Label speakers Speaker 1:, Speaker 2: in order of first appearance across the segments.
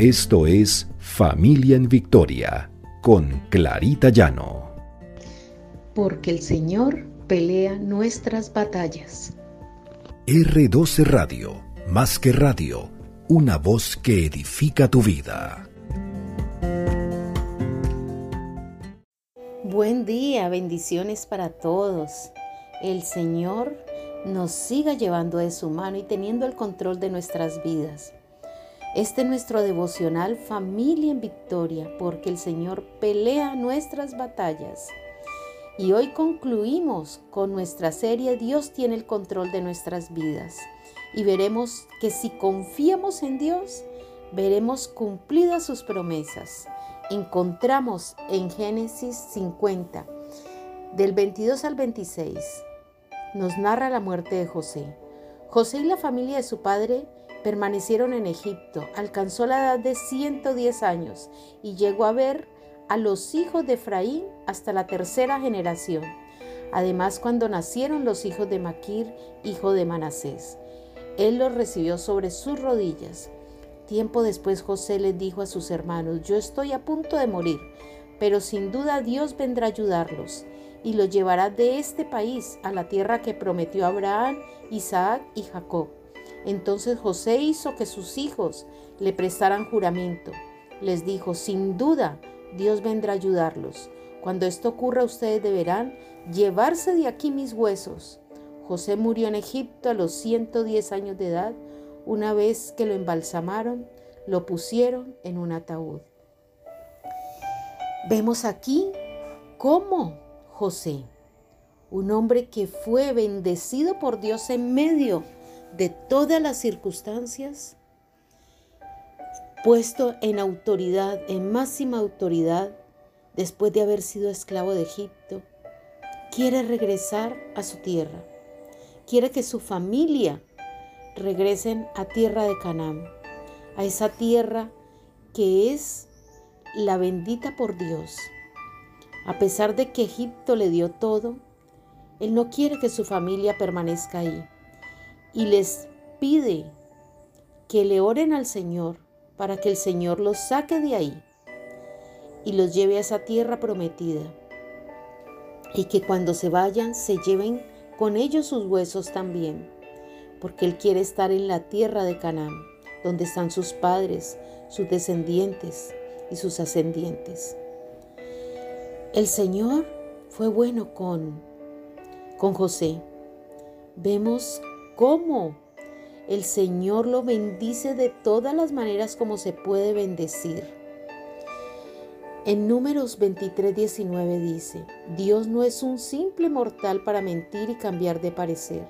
Speaker 1: Esto es Familia en Victoria con Clarita Llano.
Speaker 2: Porque el Señor pelea nuestras batallas.
Speaker 1: R12 Radio, más que radio, una voz que edifica tu vida.
Speaker 2: Buen día, bendiciones para todos. El Señor nos siga llevando de su mano y teniendo el control de nuestras vidas. Este es nuestro devocional Familia en Victoria, porque el Señor pelea nuestras batallas. Y hoy concluimos con nuestra serie Dios tiene el control de nuestras vidas. Y veremos que si confiamos en Dios, veremos cumplidas sus promesas. Encontramos en Génesis 50, del 22 al 26, nos narra la muerte de José. José y la familia de su padre permanecieron en Egipto. Alcanzó la edad de 110 años y llegó a ver a los hijos de Efraín hasta la tercera generación. Además, cuando nacieron los hijos de Maquir, hijo de Manasés, él los recibió sobre sus rodillas. Tiempo después José les dijo a sus hermanos, yo estoy a punto de morir, pero sin duda Dios vendrá a ayudarlos y los llevará de este país a la tierra que prometió Abraham, Isaac y Jacob entonces José hizo que sus hijos le prestaran juramento. Les dijo, sin duda, Dios vendrá a ayudarlos. Cuando esto ocurra, ustedes deberán llevarse de aquí mis huesos. José murió en Egipto a los 110 años de edad. Una vez que lo embalsamaron, lo pusieron en un ataúd. Vemos aquí cómo José, un hombre que fue bendecido por Dios en medio de todas las circunstancias, puesto en autoridad, en máxima autoridad, después de haber sido esclavo de Egipto, quiere regresar a su tierra, quiere que su familia regresen a tierra de Canaán, a esa tierra que es la bendita por Dios. A pesar de que Egipto le dio todo, Él no quiere que su familia permanezca ahí y les pide que le oren al Señor para que el Señor los saque de ahí y los lleve a esa tierra prometida. Y que cuando se vayan se lleven con ellos sus huesos también, porque Él quiere estar en la tierra de Canaán, donde están sus padres, sus descendientes y sus ascendientes. El Señor fue bueno con, con José. Vemos cómo el Señor lo bendice de todas las maneras como se puede bendecir. En números 23, 19 dice, Dios no es un simple mortal para mentir y cambiar de parecer.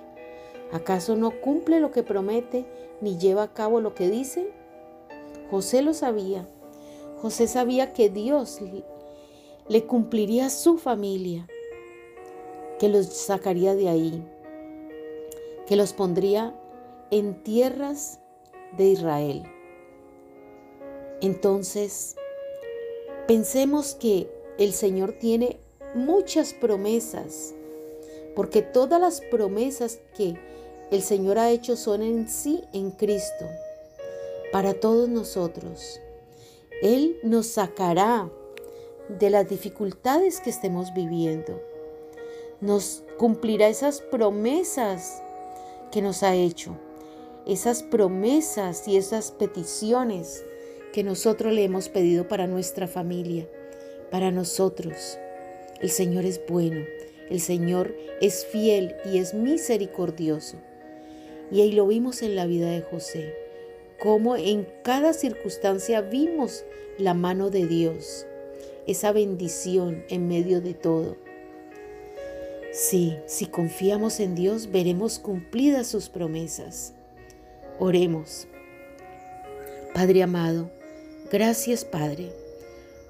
Speaker 2: ¿Acaso no cumple lo que promete ni lleva a cabo lo que dice? José lo sabía. José sabía que Dios le cumpliría a su familia, que los sacaría de ahí, que los pondría en tierras de Israel. Entonces, pensemos que el Señor tiene muchas promesas, porque todas las promesas que el Señor ha hecho son en sí en Cristo, para todos nosotros. Él nos sacará de las dificultades que estemos viviendo. Nos cumplirá esas promesas que nos ha hecho, esas promesas y esas peticiones que nosotros le hemos pedido para nuestra familia, para nosotros. El Señor es bueno, el Señor es fiel y es misericordioso. Y ahí lo vimos en la vida de José, como en cada circunstancia vimos la mano de Dios, esa bendición en medio de todo. Sí, si confiamos en Dios, veremos cumplidas sus promesas. Oremos. Padre amado, gracias Padre,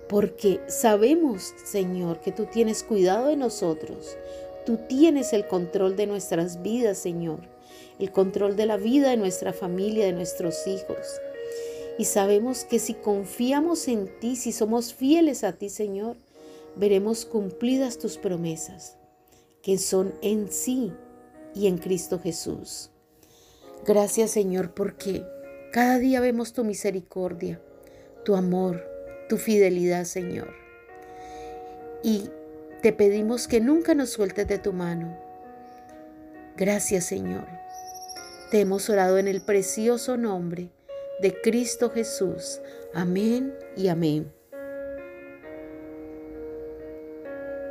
Speaker 2: porque sabemos, Señor, que tú tienes cuidado de nosotros. Tú tienes el control de nuestras vidas, Señor, el control de la vida de nuestra familia, de nuestros hijos. Y sabemos que si confiamos en ti, si somos fieles a ti, Señor, veremos cumplidas tus promesas que son en sí y en Cristo Jesús. Gracias Señor porque cada día vemos tu misericordia. tu amor, tu fidelidad, Señor. Y te pedimos que nunca nos sueltes de tu mano. Gracias, Señor. Te hemos orado en el precioso nombre de Cristo Jesús. Amén y amén.